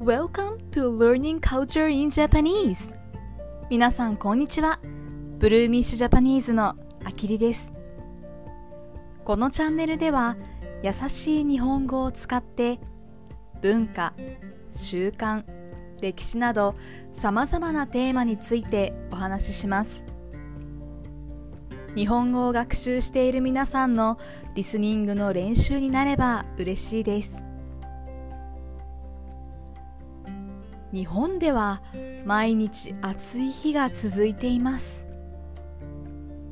Welcome to Learning Culture in Japanese. 皆さんこんにちは。ブルーミッシュジャパニーズのあきりです。このチャンネルでは優しい日本語を使って文化、習慣、歴史などさまざまなテーマについてお話しします。日本語を学習している皆さんのリスニングの練習になれば嬉しいです。日本では毎日暑い日が続いています。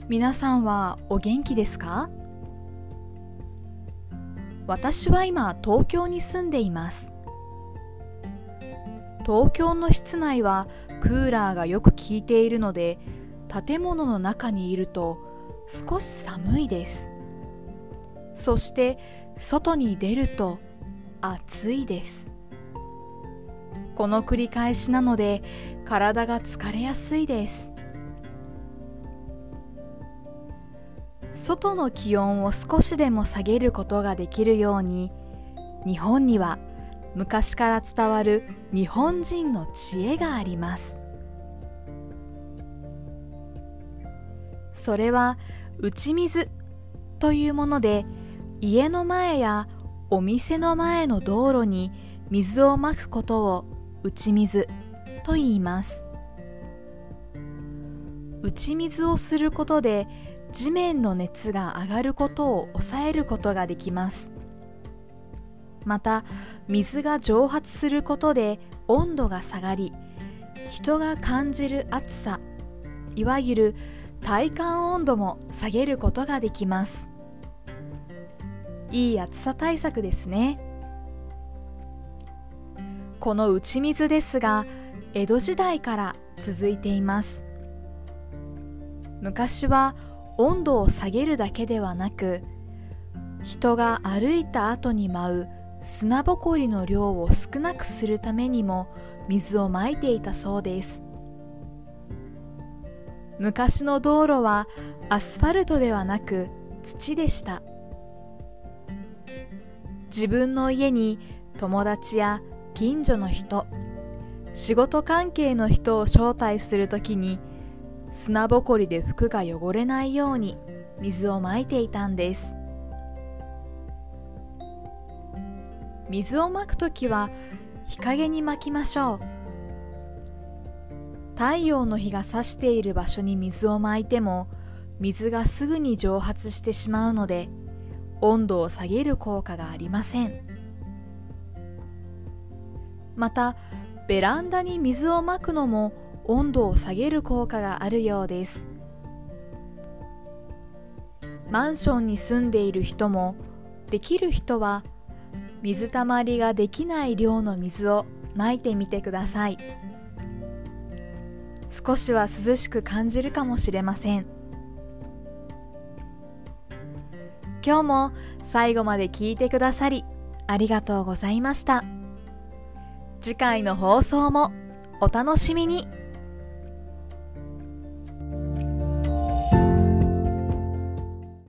皆さんはお元気ですか？私は今東京に住んでいます。東京の室内はクーラーがよく効いているので建物の中にいると少し寒いです。そして外に出ると暑いです。この繰り返しなので体が疲れやすいです。外の気温を少しでも下げることができるように日本には昔から伝わる日本人の知恵があります。それは打ち水というもので家の前やお店の前の道路に水をまくことを打ち水と言います。打ち水をすることで地面の熱が上がることを抑えることができます。また水が蒸発することで温度が下がり人が感じる暑さいわゆる体感温度も下げることができます。いい暑さ対策ですね。この打ち水ですが江戸時代から続いています。昔は温度を下げるだけではなく人が歩いた後に舞う砂ぼこりの量を少なくするためにも水をまいていたそうです。昔の道路はアスファルトではなく土でした。自分の家に友達や近所の人仕事関係の人を招待するときに砂ぼこりで服が汚れないように水をまいていたんです。水をまくときは日陰にまきましょう。太陽の日が差している場所に水をまいても水がすぐに蒸発してしまうので温度を下げる効果がありません。またベランダに水をまくのも温度を下げる効果があるようです。マンションに住んでいる人もできる人は水たまりができない量の水をまいてみてください。少しは涼しく感じるかもしれません。今日も最後まで聞いてくださりありがとうございました。次回の放送もお楽しみに。